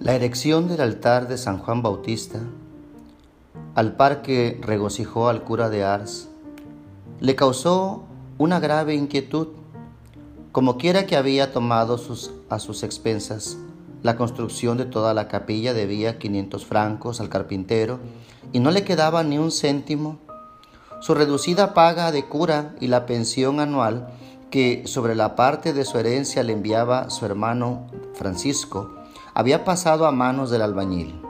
La erección del altar de San Juan Bautista, al par que regocijó al cura de Ars, le causó una grave inquietud, como quiera que había tomado a sus expensas. La construcción de toda la capilla debía 500 francos al carpintero y no le quedaba ni un céntimo. Su reducida paga de cura y la pensión anual que sobre la parte de su herencia le enviaba su hermano Francisco había pasado a manos del albañil.